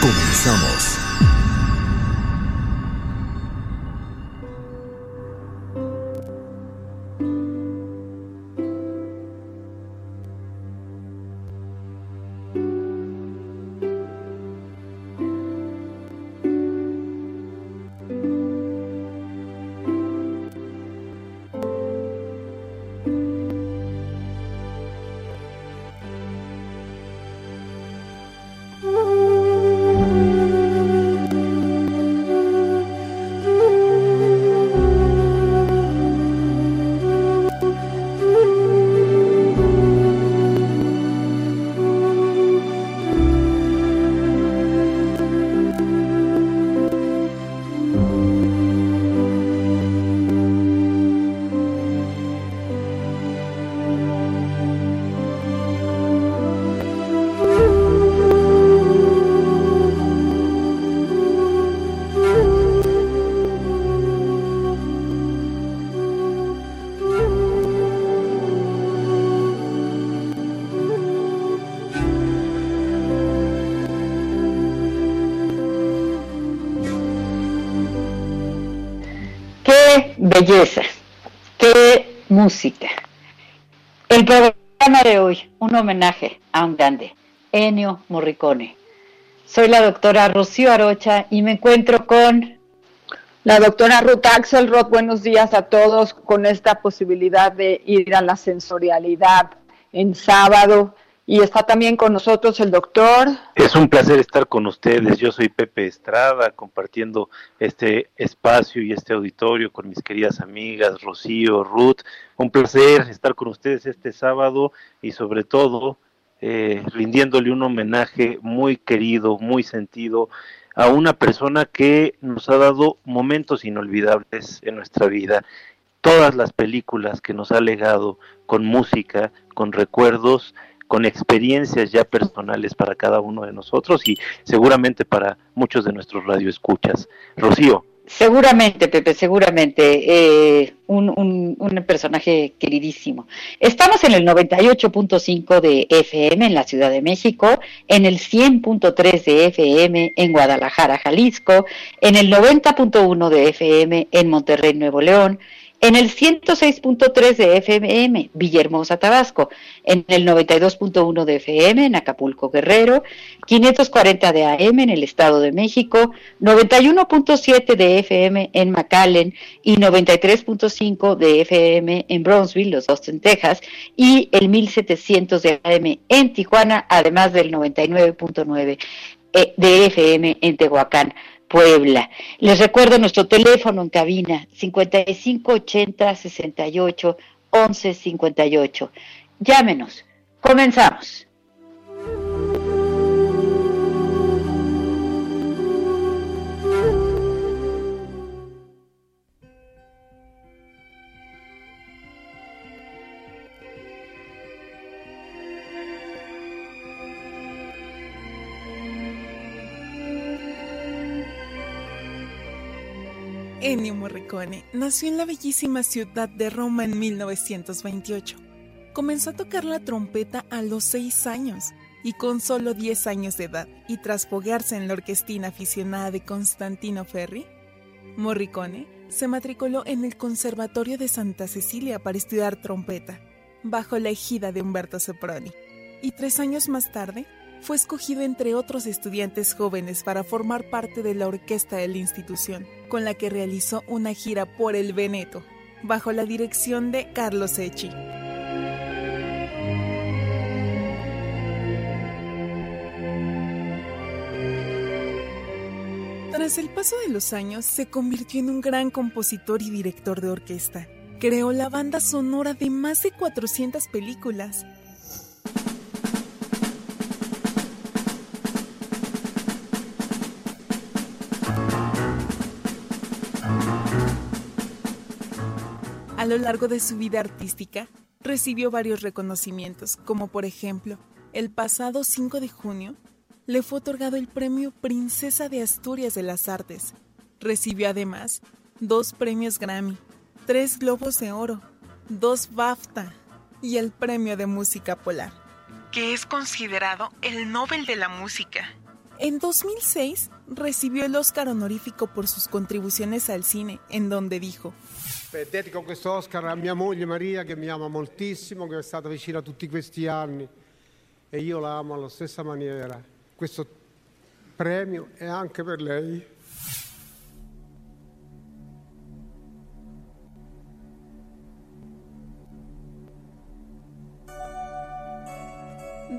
Comenzamos. Homenaje a un grande, Ennio Morricone. Soy la doctora Rocío Arocha y me encuentro con... La doctora Ruth Axelrod, buenos días a todos con esta posibilidad de ir a la sensorialidad en sábado y está también con nosotros el doctor. Es un placer estar con ustedes. Yo soy Pepe Estrada, compartiendo este espacio y este auditorio con mis queridas amigas Rocío, Ruth. Un placer estar con ustedes este sábado y sobre todo eh, rindiéndole un homenaje muy querido, muy sentido a una persona que nos ha dado momentos inolvidables en nuestra vida. Todas las películas que nos ha legado con música, con recuerdos, con experiencias ya personales para cada uno de nosotros y seguramente para muchos de nuestros radioescuchas. Rocío. Seguramente, Pepe, seguramente. Eh, un, un, un, personaje queridísimo. Estamos en el 98.5 de FM en la Ciudad de México, en el 100.3 de FM en Guadalajara, Jalisco, en el 90.1 de FM en Monterrey, Nuevo León, en el 106.3 de FM Villahermosa, Tabasco, en el 92.1 de FM en Acapulco, Guerrero, 540 de AM en el Estado de México, 91.7 de FM en McAllen y 93.5 de FM en Brownsville, los Austin, Texas, y el 1700 de AM en Tijuana, además del 99.9 eh, de FM en Tehuacán. Puebla. Les recuerdo nuestro teléfono en cabina 5580 68 11 58. Llámenos. Comenzamos. Ennio Morricone nació en la bellísima ciudad de Roma en 1928. Comenzó a tocar la trompeta a los 6 años y con solo 10 años de edad y tras foguearse en la orquestina aficionada de Constantino Ferri, Morricone se matriculó en el Conservatorio de Santa Cecilia para estudiar trompeta bajo la ejida de Humberto Ceproni. Y tres años más tarde, fue escogido entre otros estudiantes jóvenes para formar parte de la orquesta de la institución, con la que realizó una gira por el Veneto, bajo la dirección de Carlos Echi. Tras el paso de los años, se convirtió en un gran compositor y director de orquesta. Creó la banda sonora de más de 400 películas. Lo largo de su vida artística, recibió varios reconocimientos, como por ejemplo, el pasado 5 de junio le fue otorgado el premio Princesa de Asturias de las Artes. Recibió además dos premios Grammy, tres Globos de Oro, dos BAFTA y el Premio de Música Polar, que es considerado el Nobel de la Música. En 2006 recibió el Oscar honorífico por sus contribuciones al cine, en donde dijo: Dedico questo Oscar a mia moglie Maria che mi ama moltissimo, che è stata vicina tutti questi anni e io la amo alla stessa maniera. questo premio è anche per lei.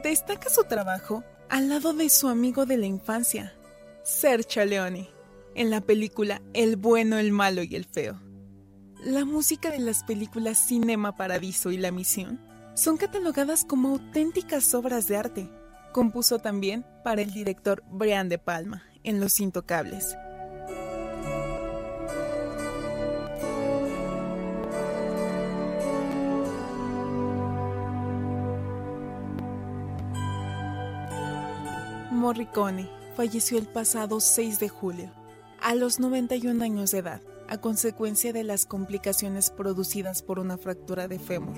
Destaca su trabajo al lado de su amigo de la infancia, Sergio Leone, en la película El bueno, el malo y el feo. La música de las películas Cinema Paradiso y La Misión son catalogadas como auténticas obras de arte Compuso también para el director Brian De Palma en Los Intocables. Morricone falleció el pasado 6 de julio, a los 91 años de edad, a consecuencia de las complicaciones producidas por una fractura de fémur.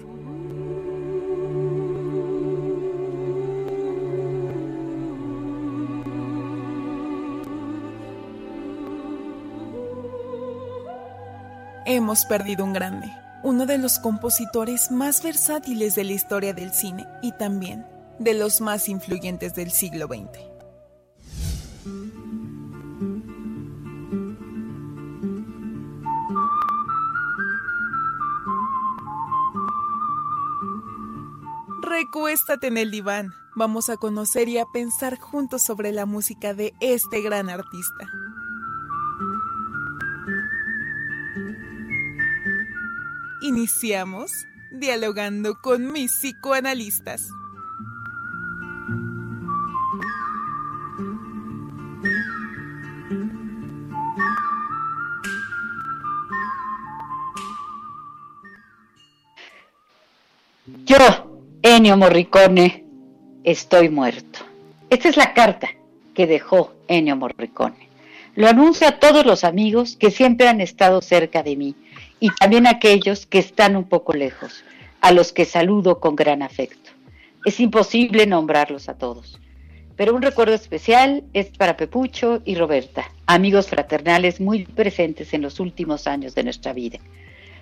Hemos perdido un grande, uno de los compositores más versátiles de la historia del cine y también de los más influyentes del siglo XX. Recuéstate en el diván. Vamos a conocer y a pensar juntos sobre la música de este gran artista. Iniciamos dialogando con mis psicoanalistas. Ennio Morricone, estoy muerto. Esta es la carta que dejó Ennio Morricone. Lo anuncio a todos los amigos que siempre han estado cerca de mí y también a aquellos que están un poco lejos, a los que saludo con gran afecto. Es imposible nombrarlos a todos, pero un recuerdo especial es para Pepucho y Roberta, amigos fraternales muy presentes en los últimos años de nuestra vida.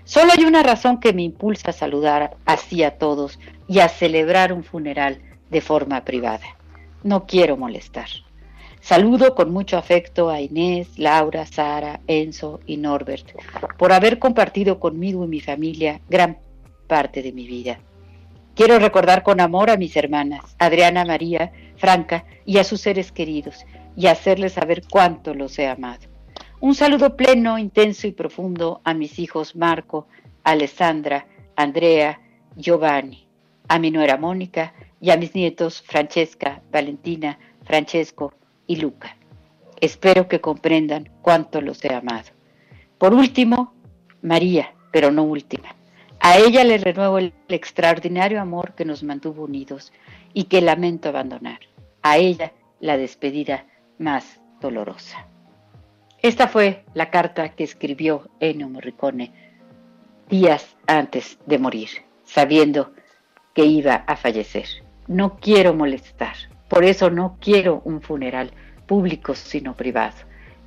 Solo hay una razón que me impulsa a saludar así a todos y a celebrar un funeral de forma privada. No quiero molestar. Saludo con mucho afecto a Inés, Laura, Sara, Enzo y Norbert por haber compartido conmigo y mi familia gran parte de mi vida. Quiero recordar con amor a mis hermanas, Adriana, María, Franca y a sus seres queridos y hacerles saber cuánto los he amado. Un saludo pleno, intenso y profundo a mis hijos Marco, Alessandra, Andrea, Giovanni, a mi nuera Mónica y a mis nietos Francesca, Valentina, Francesco, y Luca. Espero que comprendan cuánto los he amado. Por último, María, pero no última. A ella le renuevo el extraordinario amor que nos mantuvo unidos y que lamento abandonar. A ella la despedida más dolorosa. Esta fue la carta que escribió Ennio Morricone días antes de morir, sabiendo que iba a fallecer. No quiero molestar, por eso no quiero un funeral público, sino privado.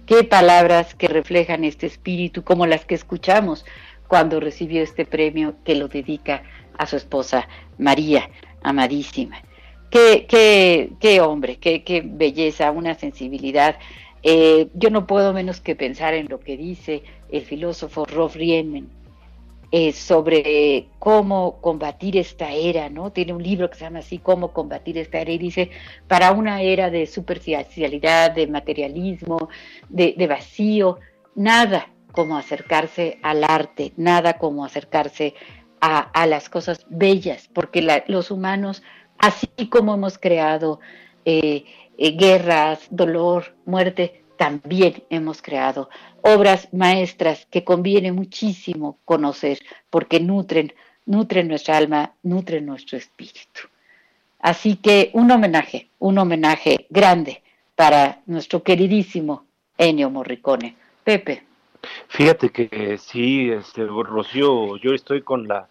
Qué palabras que reflejan este espíritu, como las que escuchamos cuando recibió este premio que lo dedica a su esposa María, amadísima. Qué, qué, qué hombre, qué, qué belleza, una sensibilidad. Eh, yo no puedo menos que pensar en lo que dice el filósofo Rolf Riemann eh, sobre cómo combatir esta era, ¿no? Tiene un libro que se llama así, Cómo combatir esta era, y dice, para una era de superficialidad, de materialismo, de, vacío, nada como acercarse al arte, nada como acercarse a, las cosas bellas, porque los humanos, así como hemos creado eh, eh, guerras, dolor, muerte, también hemos creado obras maestras que conviene muchísimo conocer porque nutren, nutren nuestra alma, nutren nuestro espíritu. Así que un homenaje, un homenaje grande para nuestro queridísimo Ennio Morricone. Pepe. Fíjate que sí, este, Rocío, yo estoy con la,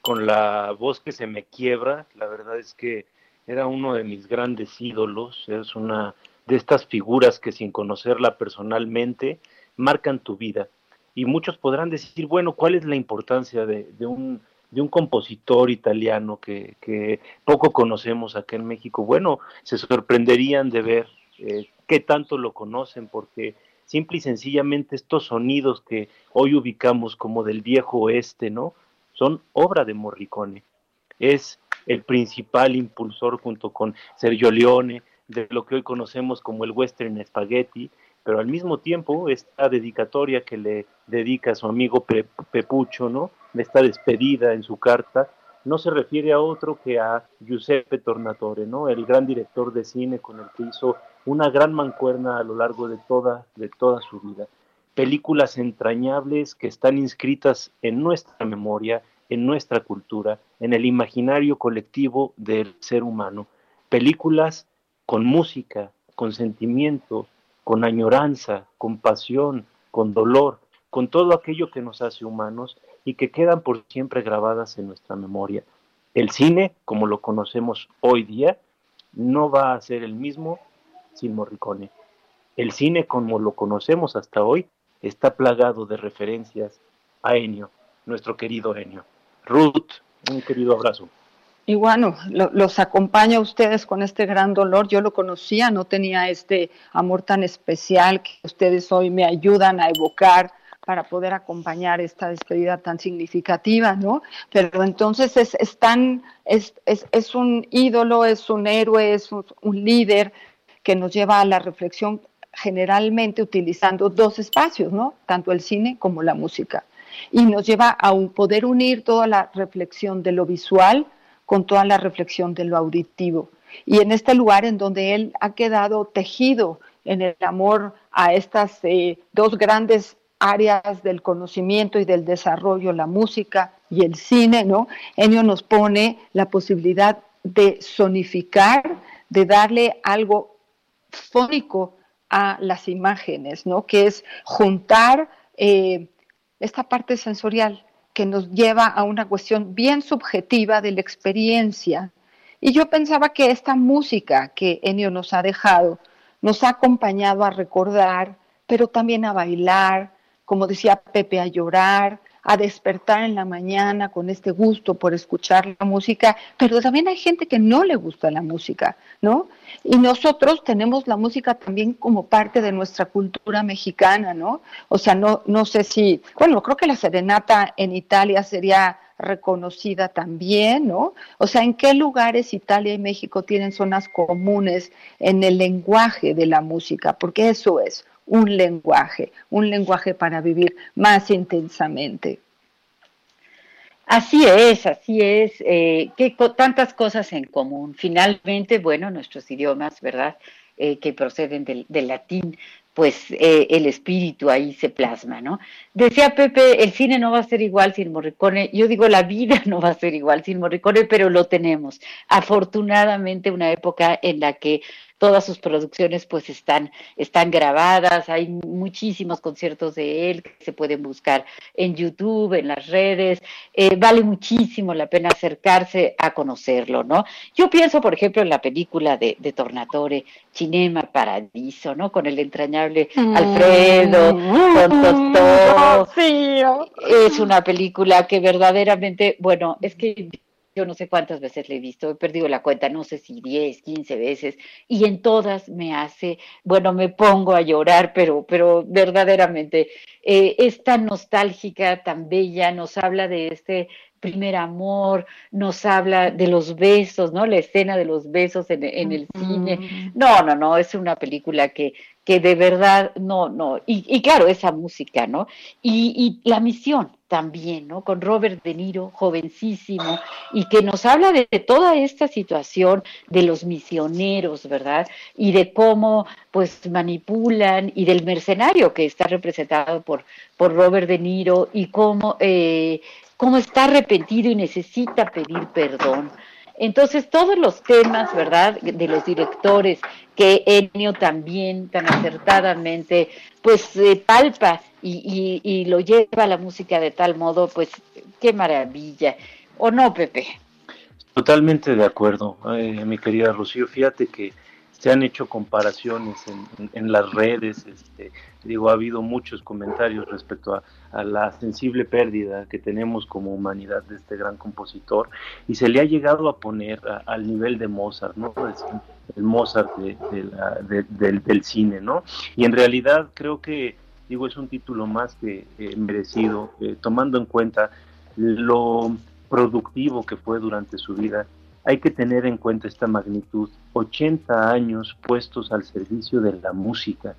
con la voz que se me quiebra. La verdad es que era uno de mis grandes ídolos. Es una de estas figuras que sin conocerla personalmente marcan tu vida. Y muchos podrán decir, bueno, ¿cuál es la importancia de, un, de un compositor italiano que, poco conocemos acá en México? Bueno, se sorprenderían de ver eh, qué tanto lo conocen, porque simple y sencillamente estos sonidos que hoy ubicamos como del viejo oeste, ¿no? Son obra de Morricone. Es el principal impulsor junto con Sergio Leone, de lo que hoy conocemos como el western spaghetti, pero al mismo tiempo esta dedicatoria que le dedica a su amigo Pepucho, ¿no? Esta despedida en su carta, no se refiere a otro que a Giuseppe Tornatore, ¿no? El gran director de cine con el que hizo una gran mancuerna a lo largo de toda, de toda su vida. Películas entrañables que están inscritas en nuestra memoria, en nuestra cultura, en el imaginario colectivo del ser humano. Películas con música, con sentimiento, con añoranza, con pasión, con dolor, con todo aquello que nos hace humanos y que quedan por siempre grabadas en nuestra memoria. El cine, como lo conocemos hoy día, no va a ser el mismo sin Morricone. El cine, como lo conocemos hasta hoy, está plagado de referencias a Ennio, nuestro querido Ennio. Ruth, un querido abrazo. Y bueno, los acompaño a ustedes con este gran dolor. Yo lo conocía, no tenía este amor tan especial que ustedes hoy me ayudan a evocar para poder acompañar esta despedida tan significativa, ¿no? Pero entonces es, es tan, es, es, es, un ídolo, es un héroe, es un, líder que nos lleva a la reflexión generalmente utilizando dos espacios, ¿no? Tanto el cine como la música. Y nos lleva a un, poder unir toda la reflexión de lo visual, con toda la reflexión de lo auditivo. Y en este lugar en donde él ha quedado tejido en el amor a estas eh, dos grandes áreas del conocimiento y del desarrollo, la música y el cine, ¿no? Ennio nos pone la posibilidad de sonificar, de darle algo fónico a las imágenes, ¿no? Que es juntar eh, esta parte sensorial que nos lleva a una cuestión bien subjetiva de la experiencia. Y yo pensaba que esta música que Enio nos ha dejado nos ha acompañado a recordar, pero también a bailar, como decía Pepe, a llorar, a despertar en la mañana con este gusto por escuchar la música, pero también hay gente que no le gusta la música, ¿no? Y nosotros tenemos la música también como parte de nuestra cultura mexicana, ¿no? O sea, no, no sé si, bueno, creo que la serenata en Italia sería reconocida también, ¿no? O sea, ¿en qué lugares Italia y México tienen zonas comunes en el lenguaje de la música? Porque eso es, un lenguaje, un lenguaje para vivir más intensamente. Así es, así es, eh, que tantas cosas en común. Finalmente, bueno, nuestros idiomas, ¿verdad? Eh, que proceden del, latín, pues eh, el espíritu ahí se plasma, ¿no? Decía Pepe, el cine no va a ser igual sin Morricone. Yo digo, la vida no va a ser igual sin Morricone, pero lo tenemos. Afortunadamente, una época en la que todas sus producciones pues están, están grabadas, hay muchísimos conciertos de él que se pueden buscar en YouTube, en las redes, eh, vale muchísimo la pena acercarse a conocerlo, ¿no? Yo pienso, por ejemplo, en la película de, de Tornatore, Cinema Paradiso, ¿no? Con el entrañable mm. Alfredo, con Tostó. Es una película que verdaderamente, bueno, es que yo no sé cuántas veces la he visto, he perdido la cuenta, no sé si 10, 15 veces, y en todas me hace, bueno, me pongo a llorar, pero, pero verdaderamente eh, es tan nostálgica, tan bella, nos habla de este primer amor, nos habla de los besos, ¿no? La escena de los besos en, el cine. No, no, no, es una película que, que de verdad, no, no, y, claro, esa música, ¿no? Y, la misión también, ¿no? Con Robert De Niro, jovencísimo, y que nos habla de, toda esta situación de los misioneros, ¿verdad? Y de cómo, pues, manipulan, y del mercenario que está representado por, por Robert De Niro, y cómo, eh, cómo está arrepentido y necesita pedir perdón. Entonces, todos los temas, ¿verdad?, de los directores que Ennio también tan acertadamente, pues, eh, palpa y, lo lleva a la música de tal modo, pues, qué maravilla. ¿O no, Pepe? Totalmente de acuerdo, eh, mi querida Rocío. Fíjate que se han hecho comparaciones en, las redes, este, digo, ha habido muchos comentarios respecto a, la sensible pérdida que tenemos como humanidad de este gran compositor y se le ha llegado a poner al nivel de Mozart, ¿no? el Mozart del, cine, ¿no? Y en realidad creo que, digo, es un título más que eh, merecido, eh, tomando en cuenta lo productivo que fue durante su vida hay que tener en cuenta esta magnitud, 80 años puestos al servicio de la música,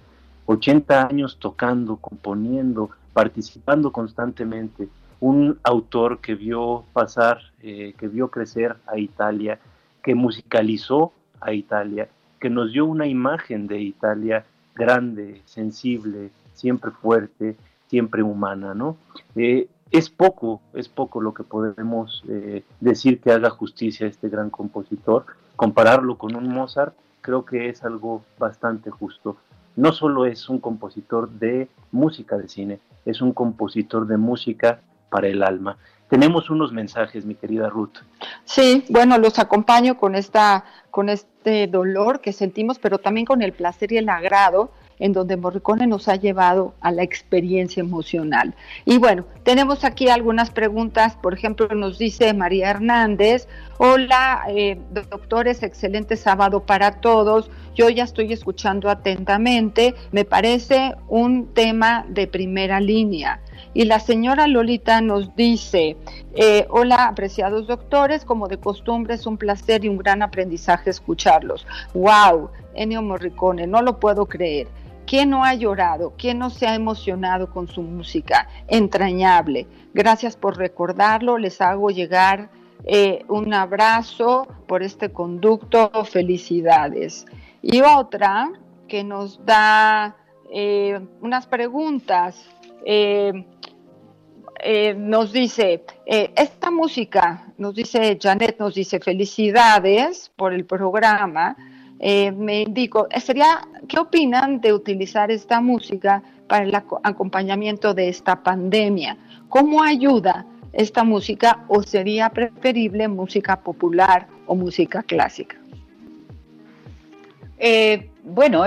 80 años tocando, componiendo, participando constantemente, un autor que vio pasar, eh, que vio crecer a Italia, que musicalizó a Italia, que nos dio una imagen de Italia grande, sensible, siempre fuerte, siempre humana, ¿no? Eh, es poco, es poco lo que podemos eh, decir que haga justicia a este gran compositor. Compararlo con un Mozart creo que es algo bastante justo. No solo es un compositor de música de cine, es un compositor de música para el alma. Tenemos unos mensajes, mi querida Ruth. Sí, bueno, los acompaño con esta, con este dolor que sentimos, pero también con el placer y el agrado en donde Morricone nos ha llevado a la experiencia emocional. Y bueno, tenemos aquí algunas preguntas, por ejemplo, nos dice María Hernández, hola, eh, doctores, excelente sábado para todos, yo ya estoy escuchando atentamente, me parece un tema de primera línea. Y la señora Lolita nos dice, eh, hola apreciados doctores, como de costumbre es un placer y un gran aprendizaje escucharlos. ¡Wow! Ennio Morricone, no lo puedo creer. ¿Quién no ha llorado? ¿Quién no se ha emocionado con su música? Entrañable. Gracias por recordarlo. Les hago llegar eh, un abrazo por este conducto. Felicidades. Y otra que nos da eh, unas preguntas. Eh, nos dice, esta música, nos dice Janet, nos dice felicidades por el programa eh, me indico, eh, sería, ¿qué opinan de utilizar esta música para el acompañamiento de esta pandemia? ¿Cómo ayuda esta música o sería preferible música popular o música clásica? Eh, bueno,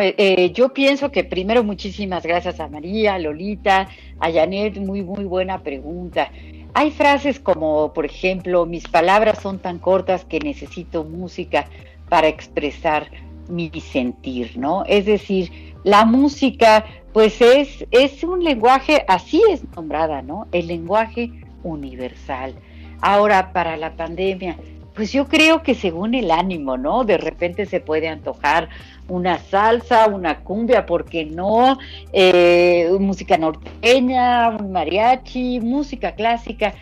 yo pienso que primero muchísimas gracias a María, a Lolita, a Janet, muy, muy buena pregunta. Hay frases como, por ejemplo, mis palabras son tan cortas que necesito música para expresar mi sentir, ¿no? Es decir, la música, pues es, es un lenguaje, así es nombrada, ¿no? El lenguaje universal. Ahora, para la pandemia, pues yo creo que según el ánimo, ¿no? De repente se puede antojar una salsa, una cumbia, ¿por qué no? Eh, música norteña, un mariachi, música clásica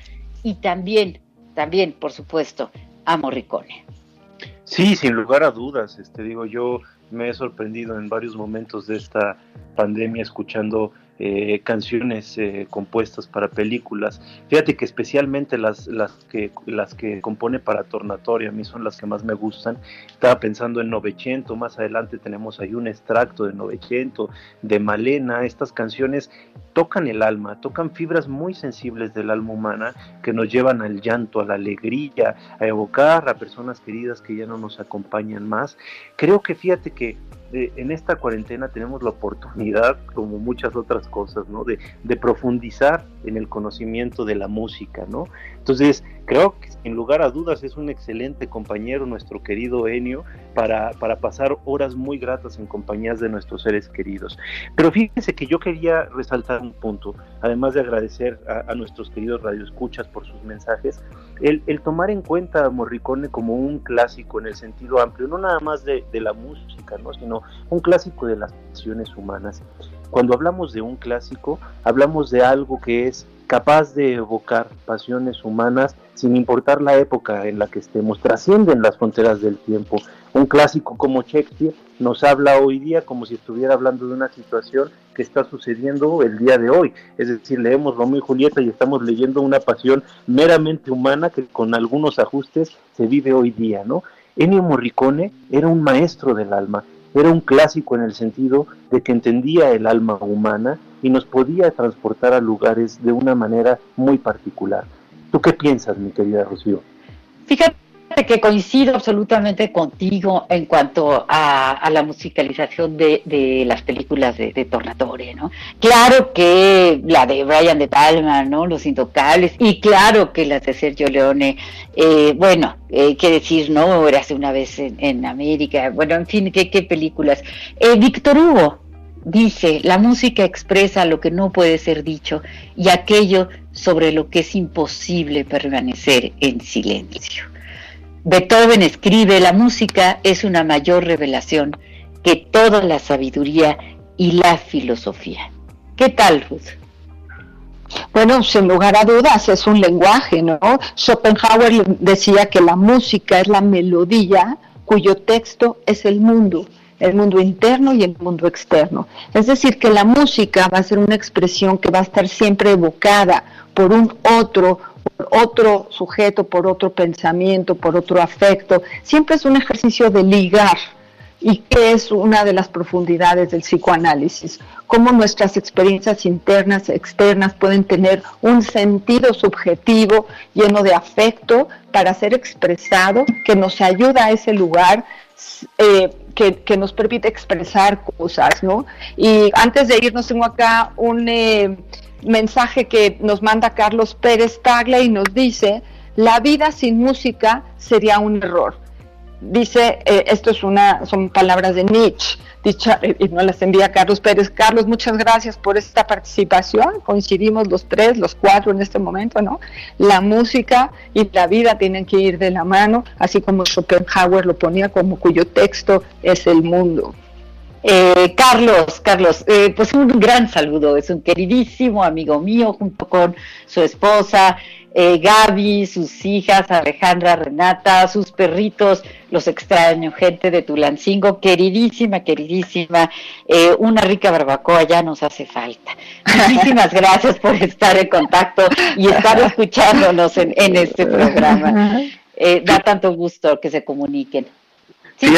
y también, también, por supuesto, a Morricone. Sí, sin lugar a dudas, este digo yo me he sorprendido en varios momentos de esta pandemia escuchando eh, canciones eh, compuestas para películas. Fíjate que especialmente las, las, que, las que compone para Tornatorio a mí son las que más me gustan. Estaba pensando en Novecento, más adelante tenemos ahí un extracto de Novecento, de Malena. Estas canciones tocan el alma, tocan fibras muy sensibles del alma humana que nos llevan al llanto, a la alegría, a evocar a personas queridas que ya no nos acompañan más. Creo que fíjate que en esta cuarentena tenemos la oportunidad, como muchas otras cosas, ¿no? De, de profundizar en el conocimiento de la música, ¿no? Entonces, creo que sin lugar a dudas es un excelente compañero nuestro querido Enio para, para pasar horas muy gratas en compañías de nuestros seres queridos. Pero fíjense que yo quería resaltar un punto, además de agradecer a, nuestros queridos radioescuchas por sus mensajes, el, el, tomar en cuenta a Morricone como un clásico en el sentido amplio, no nada más de, de la música, ¿no? sino un clásico de las pasiones humanas. Cuando hablamos de un clásico, hablamos de algo que es capaz de evocar pasiones humanas sin importar la época en la que estemos, trascienden las fronteras del tiempo. Un clásico como Shakespeare nos habla hoy día como si estuviera hablando de una situación que está sucediendo el día de hoy. Es decir, leemos Romeo y Julieta y estamos leyendo una pasión meramente humana que con algunos ajustes se vive hoy día, ¿no? Ennio Morricone era un maestro del alma, era un clásico en el sentido de que entendía el alma humana y nos podía transportar a lugares de una manera muy particular. ¿Tú qué piensas, mi querida Rocío? Fíjate que coincido absolutamente contigo en cuanto a, la musicalización de, las películas de, Tornatore, ¿no? Claro que la de Brian de Palma, ¿no? Los Intocables, y claro que las de Sergio Leone, eh, bueno, eh, qué decir, ¿no? Era hace una vez en, América, bueno, en fin, qué, qué películas. Eh, Víctor Hugo, dice, la música expresa lo que no puede ser dicho y aquello sobre lo que es imposible permanecer en silencio. Beethoven escribe, la música es una mayor revelación que toda la sabiduría y la filosofía. ¿Qué tal, Ruth? Bueno, sin lugar a dudas, es un lenguaje, ¿no? Schopenhauer decía que la música es la melodía cuyo texto es el mundo el mundo interno y el mundo externo. Es decir, que la música va a ser una expresión que va a estar siempre evocada por un otro, otro sujeto, por otro pensamiento, por otro afecto. Siempre es un ejercicio de ligar y que es una de las profundidades del psicoanálisis, cómo nuestras experiencias internas, externas pueden tener un sentido subjetivo lleno de afecto para ser expresado, que nos ayuda a ese lugar eh, que, nos permite expresar cosas, ¿no? Y antes de irnos tengo acá un eh, mensaje que nos manda Carlos Pérez Taglia y nos dice, la vida sin música sería un error. Dice, eh, esto es una, son palabras de Nietzsche, dicha, eh, y no las envía Carlos Pérez. Carlos, muchas gracias por esta participación. Coincidimos los tres, los cuatro en este momento, ¿no? La música y la vida tienen que ir de la mano, así como Schopenhauer lo ponía como cuyo texto es el mundo. Eh, Carlos, Carlos, pues un gran saludo, es un queridísimo amigo mío junto con su esposa, eh, Gaby, sus hijas, Alejandra, Renata, sus perritos, los extraño, gente de Tulancingo, queridísima, queridísima, eh, una rica barbacoa ya nos hace falta. Muchísimas gracias por estar en contacto y estar escuchándonos en, este programa. Eh, da tanto gusto que se comuniquen. Sí,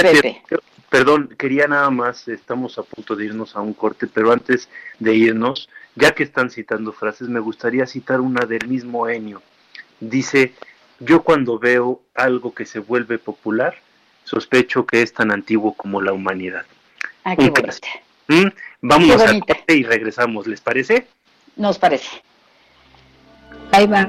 Perdón, quería nada más, estamos a punto de irnos a un corte, pero antes de irnos, ya que están citando frases, me gustaría citar una del mismo Enio. Dice, yo cuando veo algo que se vuelve popular, sospecho que es tan antiguo como la humanidad. Ah, qué ¿Mm? Vamos a corte y regresamos, ¿les parece? Nos parece. Ahí va.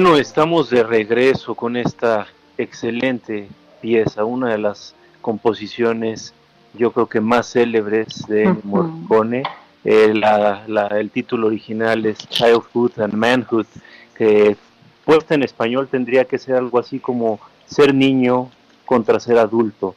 Bueno, estamos de regreso con esta excelente pieza, una de las composiciones yo creo que más célebres de Morricone. Eh, el título original es Childhood and Manhood, que puesta en español tendría que ser algo así como Ser niño contra ser adulto.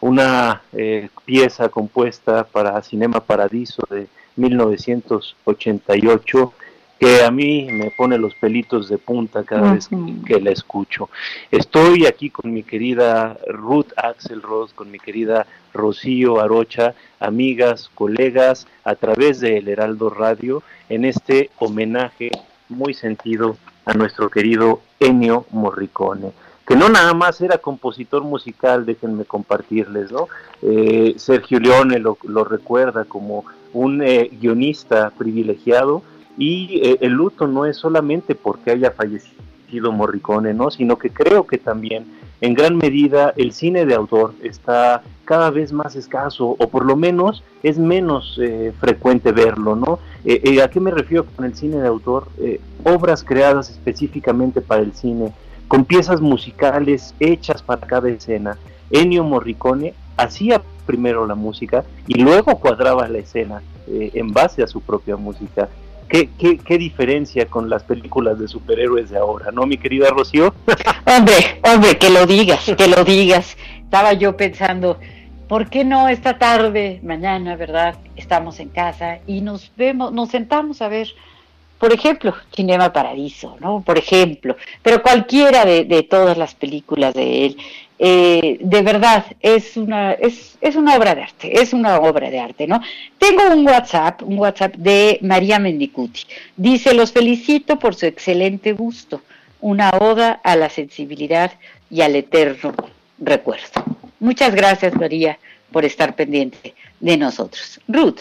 Una eh, pieza compuesta para Cinema Paradiso de 1988 que a mí me pone los pelitos de punta cada vez que, la escucho. Estoy aquí con mi querida Ruth Axelrod, con mi querida Rocío Arocha, amigas, colegas, a través de El Heraldo Radio, en este homenaje muy sentido a nuestro querido Ennio Morricone que no nada más era compositor musical, déjenme compartirles, ¿no? Eh, Sergio Leone lo, recuerda como un eh, guionista privilegiado, y eh, el luto no es solamente porque haya fallecido Morricone, ¿no? Sino que creo que también en gran medida el cine de autor está cada vez más escaso o por lo menos es menos eh, frecuente verlo, ¿no? Eh, ¿A qué me refiero con el cine de autor? obras creadas específicamente para el cine, con piezas musicales hechas para cada escena. Ennio Morricone hacía primero la música y luego cuadraba la escena en base a su propia música. ¿Qué, qué, diferencia con las películas de superhéroes de ahora, ¿no, mi querida Rocío? hombre, hombre, que lo digas, que lo digas. Estaba yo pensando, ¿por qué no esta tarde, mañana, verdad? Estamos en casa y nos vemos, nos sentamos a ver, por ejemplo, Cinema Paradiso, ¿no? Por ejemplo, pero cualquiera de, de todas las películas de él. Eh, de verdad es una, es, es, una obra de arte, es una obra de arte, ¿no? Tengo un WhatsApp, un WhatsApp de María Mendicuti. Dice, los felicito por su excelente gusto, una oda a la sensibilidad y al eterno recuerdo. Muchas gracias, María, por estar pendiente de nosotros. Ruth.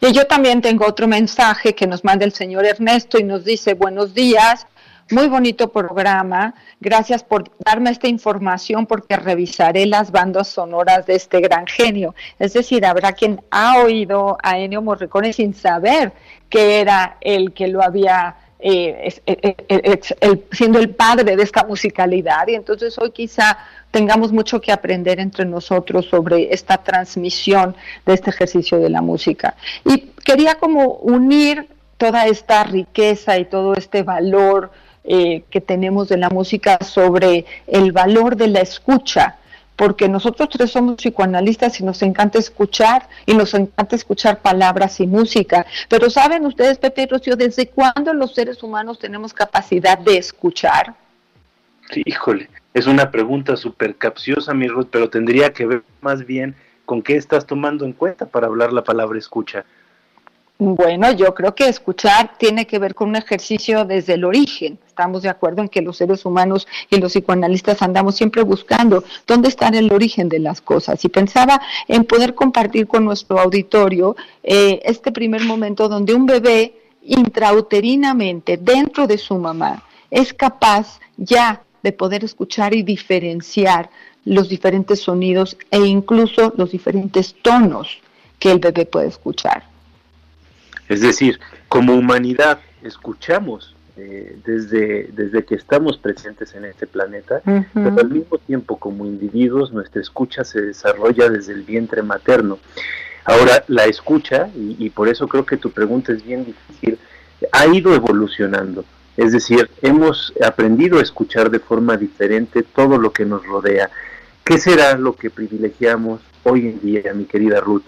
Y yo también tengo otro mensaje que nos manda el señor Ernesto y nos dice, buenos días, muy bonito programa. Gracias por darme esta información porque revisaré las bandas sonoras de este gran genio. Es decir, habrá quien ha oído a Ennio Morricone sin saber que era el que lo había eh, eh, eh, siendo el padre de esta musicalidad y entonces hoy quizá tengamos mucho que aprender entre nosotros sobre esta transmisión de este ejercicio de la música. Y quería como unir toda esta riqueza y todo este valor eh, que tenemos de la música sobre el valor de la escucha, porque nosotros tres somos psicoanalistas y nos encanta escuchar y nos encanta escuchar palabras y música. Pero ¿saben ustedes, Pepe y Rocío, desde cuándo los seres humanos tenemos capacidad de escuchar? Sí, híjole, es una pregunta súper capciosa, mi Ruth, pero tendría que ver más bien con qué estás tomando en cuenta para hablar la palabra escucha. Bueno, yo creo que escuchar tiene que ver con un ejercicio desde el origen. Estamos de acuerdo en que los seres humanos y los psicoanalistas andamos siempre buscando dónde está el origen de las cosas. Y pensaba en poder compartir con nuestro auditorio eh, este primer momento donde un bebé intrauterinamente dentro de su mamá es capaz ya de poder escuchar y diferenciar los diferentes sonidos e incluso los diferentes tonos que el bebé puede escuchar. Es decir, como humanidad escuchamos eh, desde, desde que estamos presentes en este planeta, pero al mismo tiempo como individuos nuestra escucha se desarrolla desde el vientre materno. Ahora, la escucha, y, por eso creo que tu pregunta es bien difícil, ha ido evolucionando. Es decir, hemos aprendido a escuchar de forma diferente todo lo que nos rodea. ¿Qué será lo que privilegiamos hoy en día, mi querida Ruth?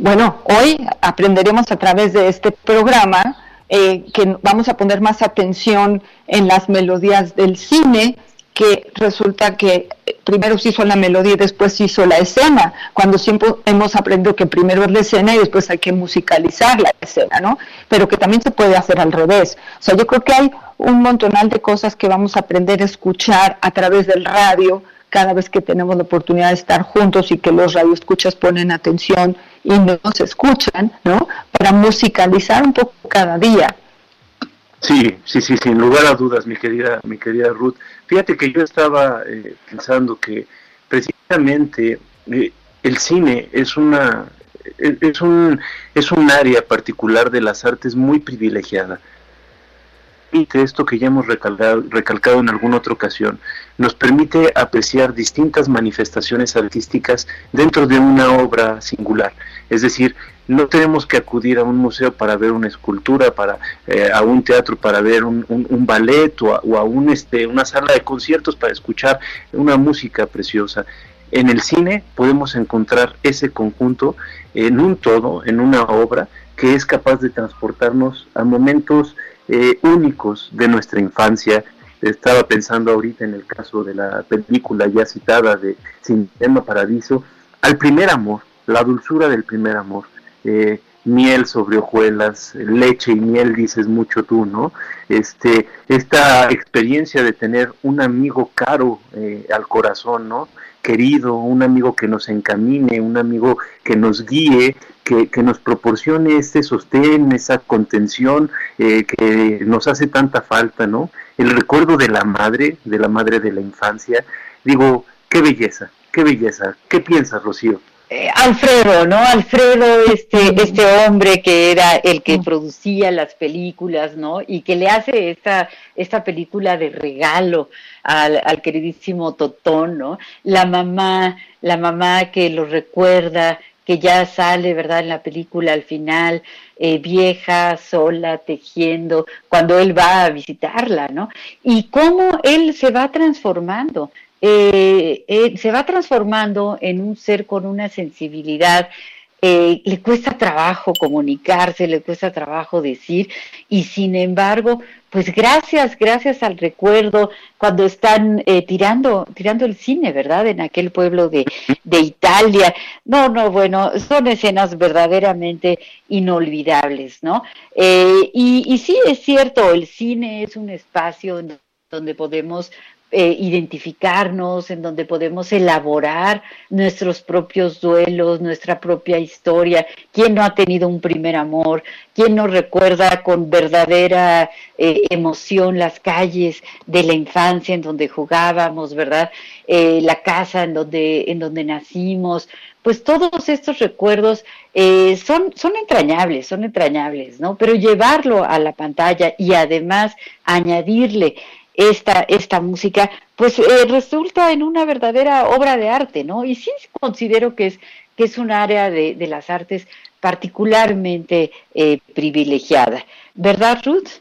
Bueno, hoy aprenderemos a través de este programa eh, que vamos a poner más atención en las melodías del cine, que resulta que primero se hizo la melodía y después se hizo la escena, cuando siempre hemos aprendido que primero es la escena y después hay que musicalizar la escena, ¿no? Pero que también se puede hacer al revés. O sea, yo creo que hay un montonal de cosas que vamos a aprender a escuchar a través del radio, cada vez que tenemos la oportunidad de estar juntos y que los radioescuchas ponen atención y nos escuchan, ¿no? Para musicalizar un poco cada día. Sí, sí, sí, sin lugar a dudas, mi querida, mi querida Ruth. Fíjate que yo estaba eh, pensando que precisamente eh, el cine es una es un es un área particular de las artes muy privilegiada permite esto que ya hemos recalcado, recalcado en alguna otra ocasión, nos permite apreciar distintas manifestaciones artísticas dentro de una obra singular. Es decir, no tenemos que acudir a un museo para ver una escultura, para eh, a un teatro para ver un, ballet o a, un, este, una sala de conciertos para escuchar una música preciosa. En el cine podemos encontrar ese conjunto en un todo, en una obra que es capaz de transportarnos a momentos eh, únicos de nuestra infancia. Estaba pensando ahorita en el caso de la película ya citada de Cinema Paradiso, al primer amor, la dulzura del primer amor. Eh, miel sobre hojuelas, leche y miel dices mucho tú, ¿no? Este, esta experiencia de tener un amigo caro eh, al corazón, ¿no? Querido, un amigo que nos encamine, un amigo que nos guíe, que, nos proporcione este sostén, esa contención eh, que nos hace tanta falta, ¿no? El recuerdo de la madre, de la madre de la infancia. Digo, qué belleza, qué belleza. ¿Qué piensas, Rocío? Alfredo, ¿no? Alfredo, este, este hombre que era el que producía las películas, ¿no? Y que le hace esta, esta película de regalo al, al queridísimo Totón, ¿no? La mamá, la mamá que lo recuerda, que ya sale, ¿verdad? En la película al final, eh, vieja, sola, tejiendo, cuando él va a visitarla, ¿no? Y cómo él se va transformando, eh, eh, se va transformando en un ser con una sensibilidad eh, le cuesta trabajo comunicarse, le cuesta trabajo decir, y sin embargo, pues gracias, gracias al recuerdo, cuando están tirando, tirando el cine, ¿verdad? En aquel pueblo de, de Italia. No, no, bueno, son escenas verdaderamente inolvidables, ¿no? Y sí, es cierto, el cine es un espacio donde podemos eh, identificarnos, en donde podemos elaborar nuestros propios duelos, nuestra propia historia. ¿Quién no ha tenido un primer amor? ¿Quién no recuerda con verdadera eh, emoción las calles de la infancia en donde jugábamos, verdad? Eh, la casa en donde, en donde nacimos. Pues todos estos recuerdos son, son entrañables, son entrañables, ¿no? Pero llevarlo a la pantalla y además añadirle esta, esta música, pues eh, resulta en una verdadera obra de arte, ¿no? Y sí considero que es, que es un área de, de las artes particularmente eh, privilegiada. ¿Verdad, Ruth?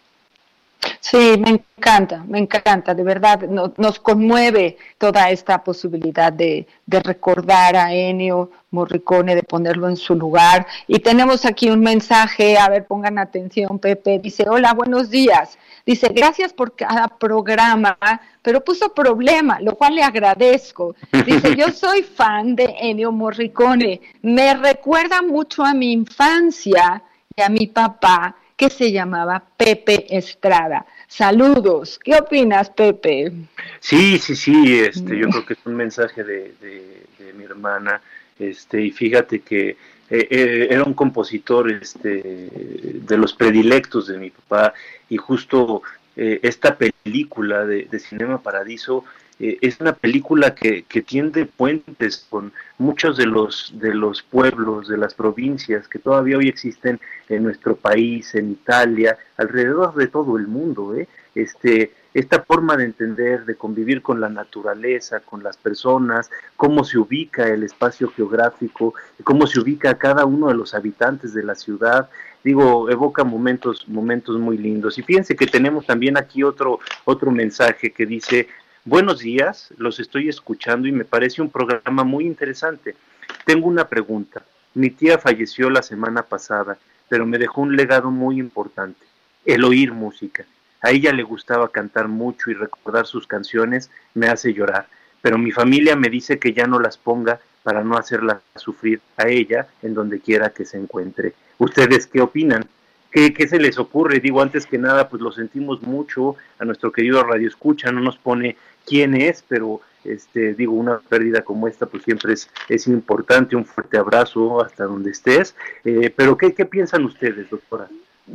Sí, me encanta, me encanta, de verdad, nos conmueve toda esta posibilidad de, de, recordar a Ennio Morricone, de ponerlo en su lugar. Y tenemos aquí un mensaje, a ver, pongan atención, Pepe, dice, hola, buenos días. Dice, gracias por cada programa, pero puso problema, lo cual le agradezco. Dice, yo soy fan de Ennio Morricone, me recuerda mucho a mi infancia y a mi papá que se llamaba Pepe Estrada. Saludos. ¿Qué opinas, Pepe? Sí, sí, sí. Este, yo creo que es un mensaje de, mi hermana. Este, y fíjate que eh, eh, era un compositor este, de los predilectos de mi papá y justo eh, esta película de, Cinema Paradiso es una película que, que, tiende puentes con muchos de los, de los pueblos, de las provincias que todavía hoy existen en nuestro país, en Italia, alrededor de todo el mundo. ¿eh? Este, esta forma de entender, de convivir con la naturaleza, con las personas, cómo se ubica el espacio geográfico, cómo se ubica cada uno de los habitantes de la ciudad, digo, evoca momentos, momentos muy lindos. Y fíjense que tenemos también aquí otro, otro mensaje que dice, buenos días, los estoy escuchando y me parece un programa muy interesante. Tengo una pregunta. Mi tía falleció la semana pasada pero me dejó un legado muy importante, el oír música. A ella le gustaba cantar mucho y recordar sus canciones me hace llorar, pero mi familia me dice que ya no las ponga para no hacerla sufrir a ella en donde quiera que se encuentre. ¿Ustedes qué opinan? ¿Qué, ¿Qué, se les ocurre? Digo, antes que nada, pues lo sentimos mucho, a nuestro querido Radio Escucha, no nos pone quién es, pero este, digo, una pérdida como esta, pues siempre es, es importante, un fuerte abrazo hasta donde estés. Eh, pero, ¿qué, ¿qué piensan ustedes, doctora?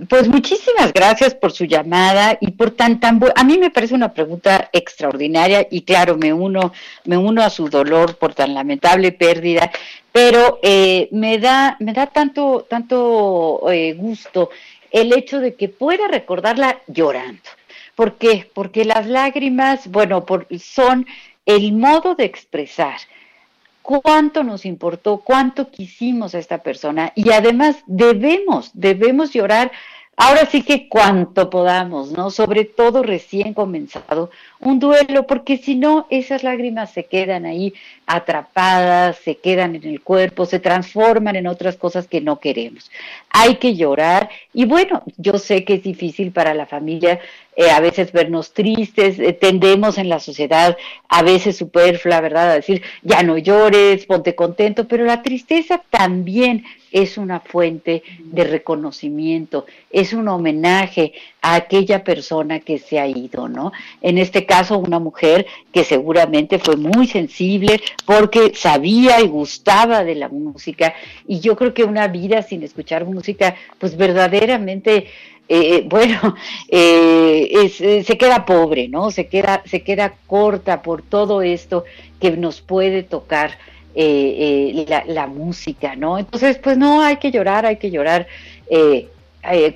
Pues muchísimas gracias por su llamada y por tan tan a mí me parece una pregunta extraordinaria y claro me uno me uno a su dolor por tan lamentable pérdida, pero eh, me da me da tanto tanto eh, gusto el hecho de que pueda recordarla llorando. ¿Por qué? Porque las lágrimas, bueno, por, son el modo de expresar cuánto nos importó, cuánto quisimos a esta persona y además debemos, debemos llorar ahora sí que cuanto podamos, ¿no? Sobre todo recién comenzado un duelo, porque si no, esas lágrimas se quedan ahí atrapadas, se quedan en el cuerpo, se transforman en otras cosas que no queremos. Hay que llorar y bueno, yo sé que es difícil para la familia eh, a veces vernos tristes, eh, tendemos en la sociedad a veces superflua, ¿verdad? A decir, ya no llores, ponte contento, pero la tristeza también es una fuente de reconocimiento, es un homenaje a aquella persona que se ha ido, ¿no? En este caso, una mujer que seguramente fue muy sensible porque sabía y gustaba de la música y yo creo que una vida sin escuchar música, pues verdaderamente eh, bueno, eh, eh, se queda pobre, ¿no? Se queda, se queda corta por todo esto que nos puede tocar la, música, ¿no? Entonces, pues no, hay que llorar, hay que llorar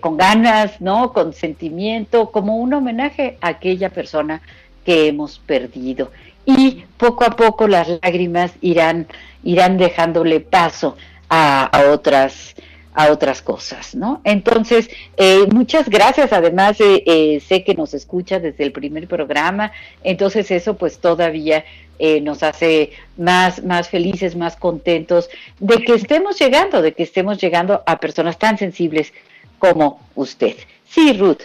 con ganas, ¿no? Con sentimiento, como un homenaje a aquella persona que hemos perdido. Y poco a poco las lágrimas irán, irán dejándole paso a otras a otras cosas, ¿no? Entonces, eh, muchas gracias. Además, eh, eh, sé que nos escucha desde el primer programa, entonces eso pues todavía nos hace más, más felices, más contentos de que estemos llegando, de que estemos llegando a personas tan sensibles como usted. Sí, Ruth.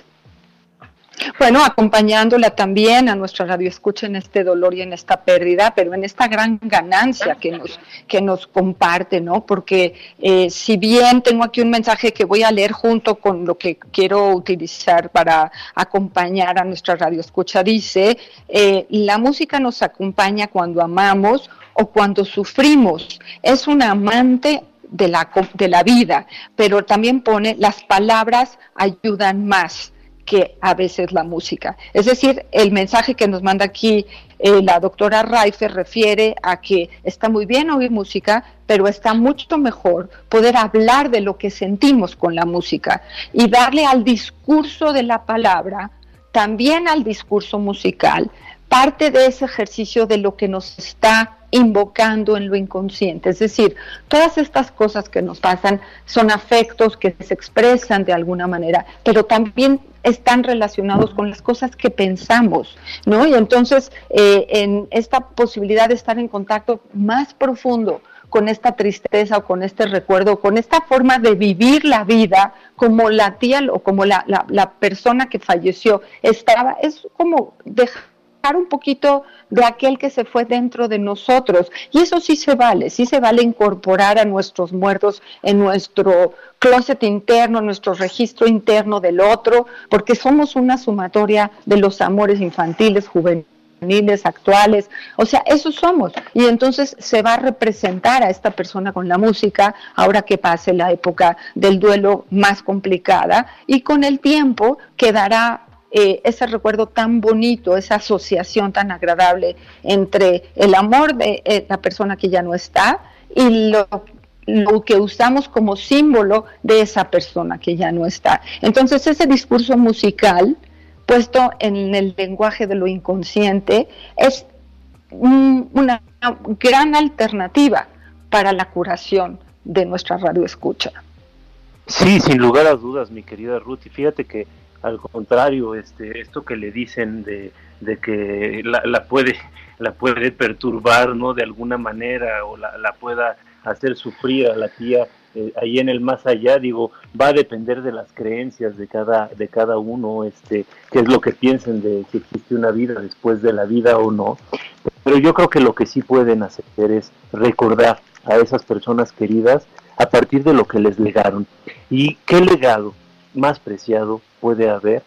Bueno, acompañándola también a nuestra radio escucha en este dolor y en esta pérdida, pero en esta gran ganancia que nos, que nos comparte, ¿no? Porque eh, si bien tengo aquí un mensaje que voy a leer junto con lo que quiero utilizar para acompañar a nuestra radio escucha, dice, eh, la música nos acompaña cuando amamos o cuando sufrimos. Es un amante de la, de la vida, pero también pone las palabras ayudan más que a veces la música. Es decir, el mensaje que nos manda aquí eh, la doctora Reifer refiere a que está muy bien oír música, pero está mucho mejor poder hablar de lo que sentimos con la música y darle al discurso de la palabra, también al discurso musical, parte de ese ejercicio de lo que nos está invocando en lo inconsciente. Es decir, todas estas cosas que nos pasan son afectos que se expresan de alguna manera, pero también están relacionados con las cosas que pensamos, ¿no? Y entonces, eh, en esta posibilidad de estar en contacto más profundo con esta tristeza o con este recuerdo, con esta forma de vivir la vida como la tía o como la, la persona que falleció estaba, es como dejar un poquito de aquel que se fue dentro de nosotros. Y eso sí se vale, sí se vale incorporar a nuestros muertos en nuestro closet interno, en nuestro registro interno del otro, porque somos una sumatoria de los amores infantiles, juveniles actuales, o sea, eso somos. Y entonces se va a representar a esta persona con la música, ahora que pase la época del duelo más complicada, y con el tiempo quedará eh, ese recuerdo tan bonito, esa asociación tan agradable entre el amor de eh, la persona que ya no está y lo, que usamos como símbolo de esa persona que ya no está. Entonces ese discurso musical puesto en el lenguaje de lo inconsciente es una gran alternativa para la curación de nuestra radio escucha. Sí, sin lugar a dudas, mi querida Ruth. Y fíjate que al contrario, este, esto que le dicen de, de que la, la, puede, la puede perturbar, ¿no? De alguna manera o la, la pueda hacer sufrir a la tía eh, ahí en el más allá, digo, va a depender de las creencias de cada, de cada uno, este, qué es lo que piensen de si existe una vida después de la vida o no. Pero yo creo que lo que sí pueden hacer es recordar a esas personas queridas a partir de lo que les legaron. ¿Y qué legado más preciado puede haber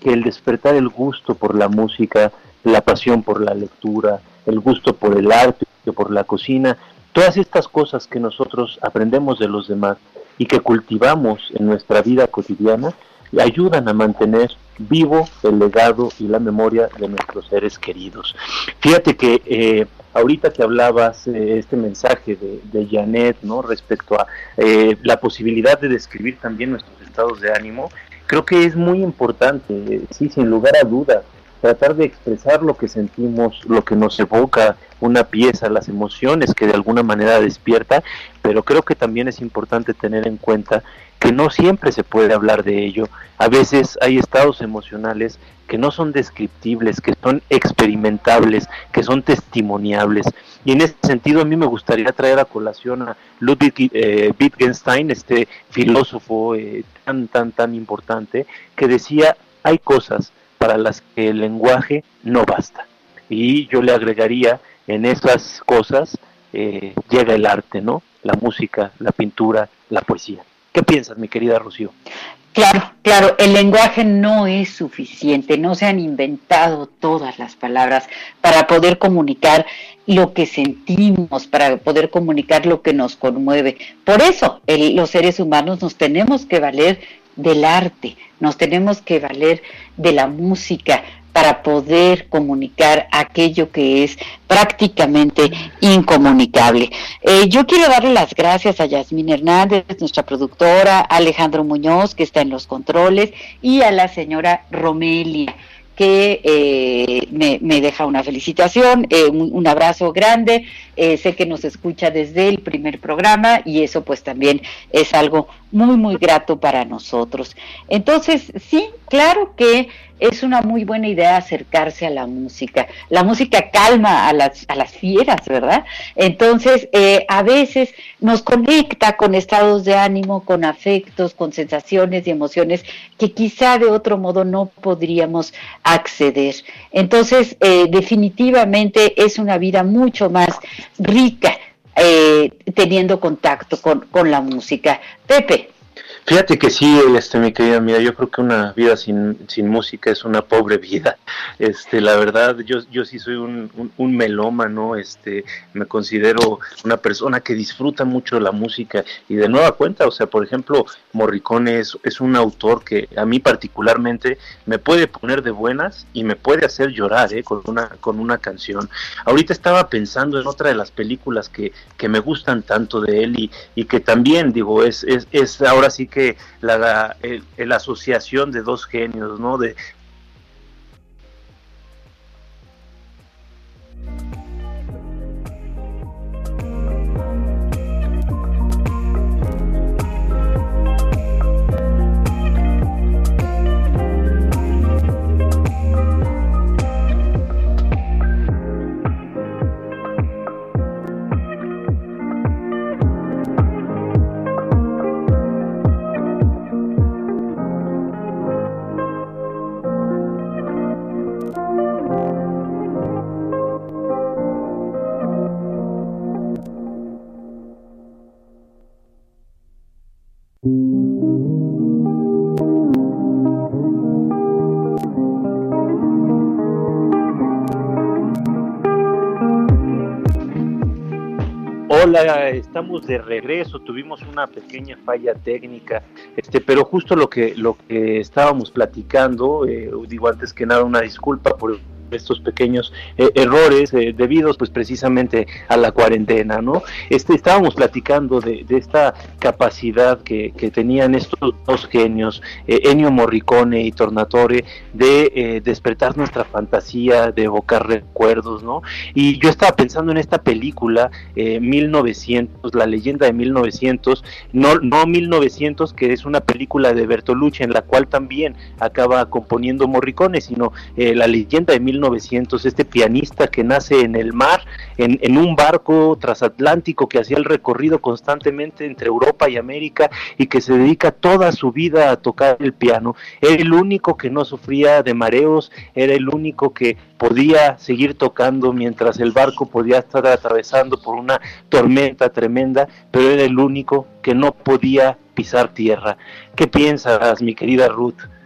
que el despertar el gusto por la música, la pasión por la lectura, el gusto por el arte, por la cocina, todas estas cosas que nosotros aprendemos de los demás y que cultivamos en nuestra vida cotidiana, ayudan a mantener vivo el legado y la memoria de nuestros seres queridos. Fíjate que eh, ahorita que hablabas eh, este mensaje de, de, Janet, ¿no? Respecto a eh, la posibilidad de describir también nuestros estados de ánimo, creo que es muy importante, sí, sin lugar a dudas, tratar de expresar lo que sentimos, lo que nos evoca una pieza, las emociones que de alguna manera despierta, pero creo que también es importante tener en cuenta que no siempre se puede hablar de ello. A veces hay estados emocionales que no son descriptibles, que son experimentables, que son testimoniables. Y en ese sentido a mí me gustaría traer a colación a Ludwig eh, Wittgenstein, este filósofo eh, tan, tan, tan importante, que decía, hay cosas para las que el lenguaje no basta. Y yo le agregaría, en esas cosas eh, llega el arte, ¿no? La música, la pintura, la poesía. ¿Qué piensas, mi querida Rocío? Claro, claro, el lenguaje no es suficiente, no se han inventado todas las palabras para poder comunicar lo que sentimos, para poder comunicar lo que nos conmueve. Por eso los seres humanos nos tenemos que valer del arte, nos tenemos que valer de la música, para poder comunicar aquello que es prácticamente incomunicable. Eh, yo quiero darle las gracias a Yasmín Hernández, nuestra productora, Alejandro Muñoz, que está en los controles, y a la señora Romelia que eh, me, deja una felicitación, eh, un, abrazo grande, sé que nos escucha desde el primer programa y eso pues también es algo muy, muy grato para nosotros. Entonces, sí, claro que es una muy buena idea acercarse a la música. La música calma a las, a las fieras, ¿verdad? Entonces, eh, a veces nos conecta con estados de ánimo, con afectos, con sensaciones y emociones que quizá de otro modo no podríamos acceder. Entonces, eh, definitivamente es una vida mucho más rica eh, teniendo contacto con, con la música. Pepe. Fíjate que sí, este, mi querida mira, yo creo que una vida sin, sin música es una pobre vida. Este, la verdad, yo, yo sí soy un, un, melómano, este, me considero una persona que disfruta mucho la música y de nueva cuenta, o sea, por ejemplo, Morricone es, es un autor que a mí particularmente me puede poner de buenas y me puede hacer llorar, ¿eh? con una, con una canción. Ahorita estaba pensando en otra de las películas que, que me gustan tanto de él y, y que también, digo, es, es, es ahora sí que la, la asociación de dos genios, ¿no? De Estamos de regreso. Tuvimos una pequeña falla técnica, este, pero justo lo que lo que estábamos platicando, eh, digo antes que nada una disculpa por estos pequeños eh, errores eh, debidos pues precisamente a la cuarentena, ¿no? Este, estábamos platicando de, esta capacidad que, tenían estos dos genios, eh, Ennio Morricone y Tornatore, de despertar nuestra fantasía, de evocar recuerdos, ¿no? Y yo estaba pensando en esta película, 1900, la leyenda de 1900, no, no 1900, que es una película de Bertolucci en la cual también acaba componiendo Morricone, sino la leyenda de 1900 1900, este pianista que nace en el mar, en, en un barco transatlántico que hacía el recorrido constantemente entre Europa y América y que se dedica toda su vida a tocar el piano. Era el único que no sufría de mareos, era el único que podía seguir tocando mientras el barco podía estar atravesando por una tormenta tremenda, pero era el único que no podía pisar tierra. ¿Qué piensas, mi querida Ruth?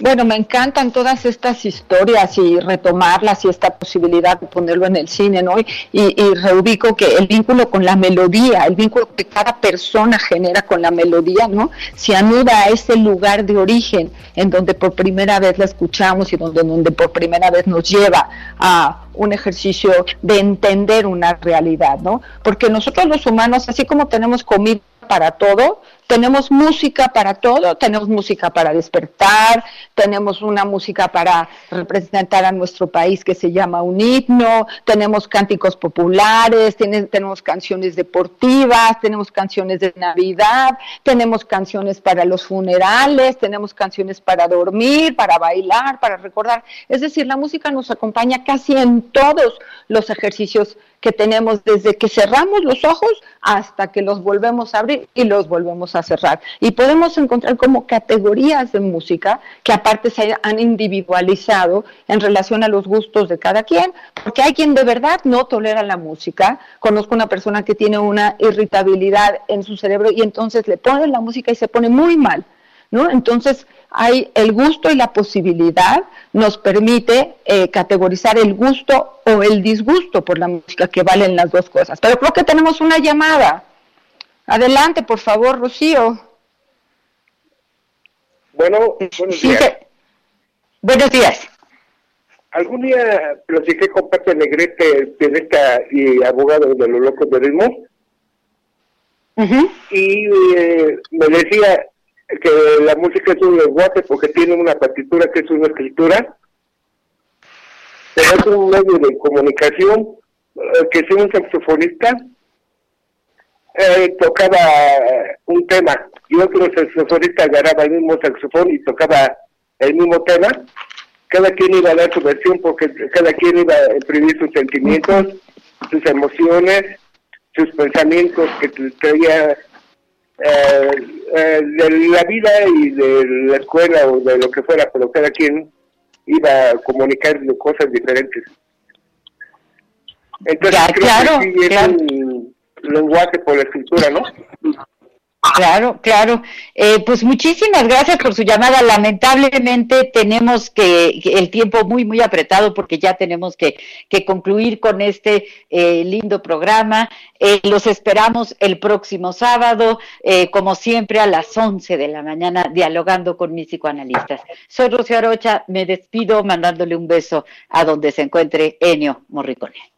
Bueno, me encantan todas estas historias y retomarlas y esta posibilidad de ponerlo en el cine, ¿no? Y, y, reubico que el vínculo con la melodía, el vínculo que cada persona genera con la melodía, ¿no? Se anuda a ese lugar de origen en donde por primera vez la escuchamos y donde, donde por primera vez nos lleva a un ejercicio de entender una realidad, ¿no? Porque nosotros los humanos, así como tenemos comida para todo, tenemos música para todo, tenemos música para despertar, tenemos una música para representar a nuestro país que se llama un himno, tenemos cánticos populares, tenemos canciones deportivas, tenemos canciones de Navidad, tenemos canciones para los funerales, tenemos canciones para dormir, para bailar, para recordar. Es decir, la música nos acompaña casi en todos los ejercicios que tenemos desde que cerramos los ojos hasta que los volvemos a abrir y los volvemos a cerrar. Y podemos encontrar como categorías de música que aparte se han individualizado en relación a los gustos de cada quien, porque hay quien de verdad no tolera la música. Conozco una persona que tiene una irritabilidad en su cerebro y entonces le ponen la música y se pone muy mal. ¿No? Entonces, hay el gusto y la posibilidad nos permite eh, categorizar el gusto o el disgusto por la música, que valen las dos cosas. Pero creo que tenemos una llamada. Adelante, por favor, Rocío. Bueno, buenos días. Buenos días. Algún día platiqué con Pepe Negrete, periodista y abogado de los locos de ritmo, y eh, me decía que la música es un lenguaje porque tiene una partitura que es una escritura, pero es un medio de comunicación eh, que si un saxofonista eh, tocaba un tema y otro saxofonista agarraba el mismo saxofón y tocaba el mismo tema, cada quien iba a dar su versión porque cada quien iba a imprimir sus sentimientos, sus emociones, sus pensamientos que traía eh, eh, de la vida y de la escuela o de lo que fuera, pero cada quien iba a comunicar cosas diferentes. Entonces, creo que sí es un lenguaje por la escritura, ¿no? Claro, claro. Eh, pues muchísimas gracias por su llamada. Lamentablemente tenemos que, el tiempo muy, muy apretado porque ya tenemos que, concluir con este eh, lindo programa. Eh, los esperamos el próximo sábado, como siempre, a las 11 de la mañana, dialogando con mis psicoanalistas. Soy Rocío Arocha, me despido mandándole un beso a donde se encuentre Enio Morricone.